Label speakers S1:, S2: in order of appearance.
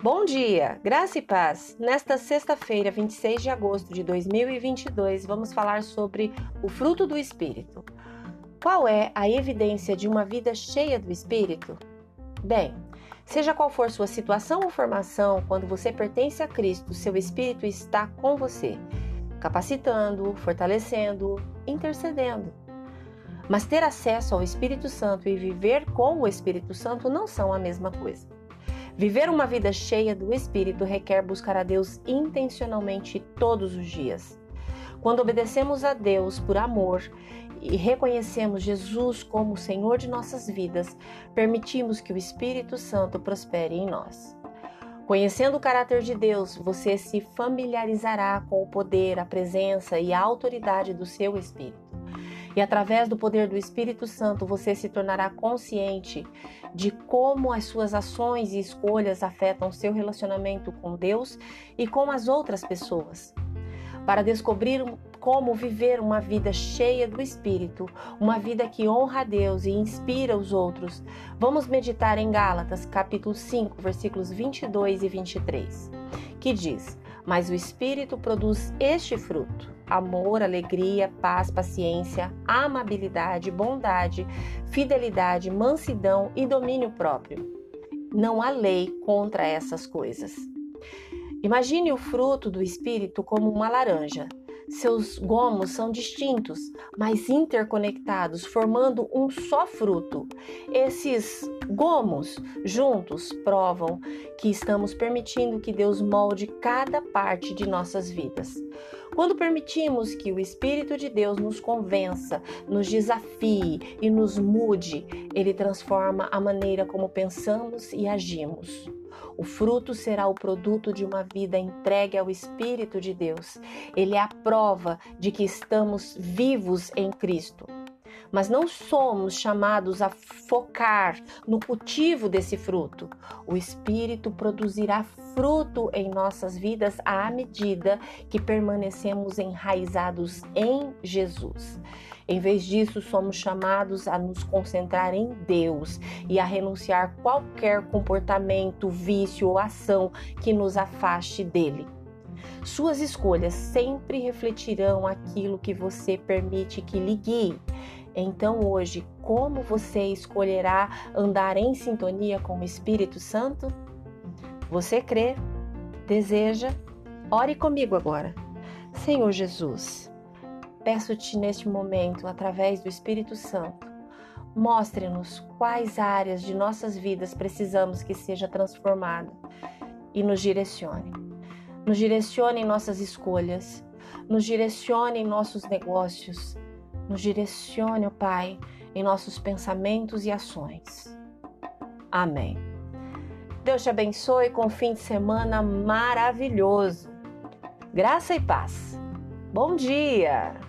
S1: Bom dia, graça e paz. Nesta sexta-feira, 26 de agosto de 2022, vamos falar sobre o fruto do Espírito. Qual é a evidência de uma vida cheia do Espírito? Bem, seja qual for sua situação ou formação, quando você pertence a Cristo, seu Espírito está com você, capacitando, fortalecendo, intercedendo. Mas ter acesso ao Espírito Santo e viver com o Espírito Santo não são a mesma coisa. Viver uma vida cheia do Espírito requer buscar a Deus intencionalmente todos os dias. Quando obedecemos a Deus por amor e reconhecemos Jesus como o Senhor de nossas vidas, permitimos que o Espírito Santo prospere em nós. Conhecendo o caráter de Deus, você se familiarizará com o poder, a presença e a autoridade do seu Espírito. E através do poder do Espírito Santo, você se tornará consciente de como as suas ações e escolhas afetam seu relacionamento com Deus e com as outras pessoas. Para descobrir como viver uma vida cheia do Espírito, uma vida que honra a Deus e inspira os outros, vamos meditar em Gálatas, capítulo 5, versículos 22 e 23, que diz: Mas o Espírito produz este fruto amor, alegria, paz, paciência, amabilidade, bondade, fidelidade, mansidão e domínio próprio. Não há lei contra essas coisas. Imagine o fruto do Espírito como uma laranja. Seus gomos são distintos, mas interconectados, formando um só fruto. Esses gomos juntos provam que estamos permitindo que Deus molde cada parte de nossas vidas. Quando permitimos que o Espírito de Deus nos convença, nos desafie e nos mude, ele transforma a maneira como pensamos e agimos. O fruto será o produto de uma vida entregue ao Espírito de Deus. Ele é a prova de que estamos vivos em Cristo mas não somos chamados a focar no cultivo desse fruto. O Espírito produzirá fruto em nossas vidas à medida que permanecemos enraizados em Jesus. Em vez disso, somos chamados a nos concentrar em Deus e a renunciar qualquer comportamento, vício ou ação que nos afaste dele. Suas escolhas sempre refletirão aquilo que você permite que lhe guie. Então, hoje, como você escolherá andar em sintonia com o Espírito Santo? Você crê? Deseja? Ore comigo agora. Senhor Jesus, peço-te neste momento, através do Espírito Santo, mostre-nos quais áreas de nossas vidas precisamos que seja transformada e nos direcione. Nos direcione em nossas escolhas, nos direcione em nossos negócios, nos direcione, ó Pai, em nossos pensamentos e ações. Amém. Deus te abençoe com um fim de semana maravilhoso. Graça e paz. Bom dia!